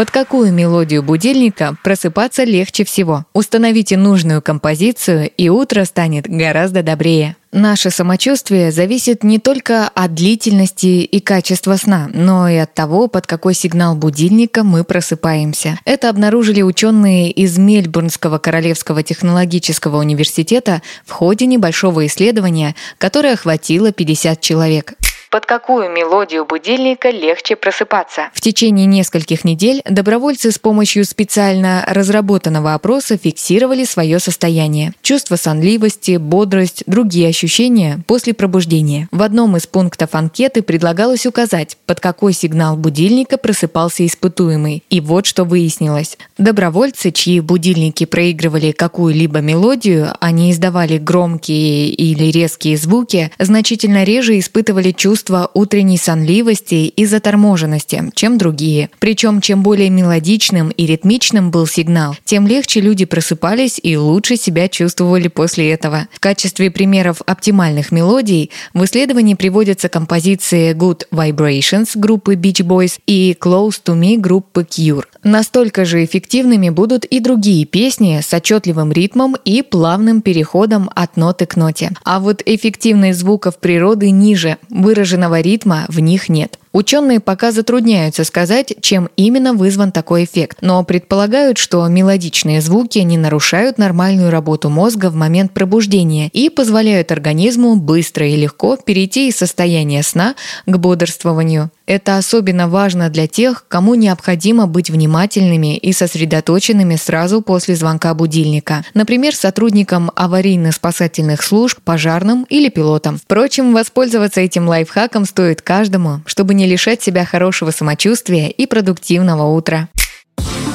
Под какую мелодию будильника просыпаться легче всего? Установите нужную композицию, и утро станет гораздо добрее. Наше самочувствие зависит не только от длительности и качества сна, но и от того, под какой сигнал будильника мы просыпаемся. Это обнаружили ученые из Мельбурнского Королевского технологического университета в ходе небольшого исследования, которое охватило 50 человек под какую мелодию будильника легче просыпаться. В течение нескольких недель добровольцы с помощью специально разработанного опроса фиксировали свое состояние. Чувство сонливости, бодрость, другие ощущения после пробуждения. В одном из пунктов анкеты предлагалось указать, под какой сигнал будильника просыпался испытуемый. И вот что выяснилось. Добровольцы, чьи будильники проигрывали какую-либо мелодию, они издавали громкие или резкие звуки, значительно реже испытывали чувство чувство утренней сонливости и заторможенности, чем другие. Причем, чем более мелодичным и ритмичным был сигнал, тем легче люди просыпались и лучше себя чувствовали после этого. В качестве примеров оптимальных мелодий в исследовании приводятся композиции Good Vibrations группы Beach Boys и Close to Me группы Cure. Настолько же эффективными будут и другие песни с отчетливым ритмом и плавным переходом от ноты к ноте. А вот эффективность звуков природы ниже, выражена выраженного ритма в них нет. Ученые пока затрудняются сказать, чем именно вызван такой эффект, но предполагают, что мелодичные звуки не нарушают нормальную работу мозга в момент пробуждения и позволяют организму быстро и легко перейти из состояния сна к бодрствованию. Это особенно важно для тех, кому необходимо быть внимательными и сосредоточенными сразу после звонка будильника. Например, сотрудникам аварийно-спасательных служб, пожарным или пилотам. Впрочем, воспользоваться этим лайфхаком стоит каждому, чтобы не лишать себя хорошего самочувствия и продуктивного утра.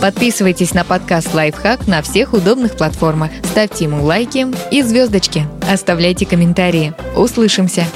Подписывайтесь на подкаст «Лайфхак» на всех удобных платформах. Ставьте ему лайки и звездочки. Оставляйте комментарии. Услышимся!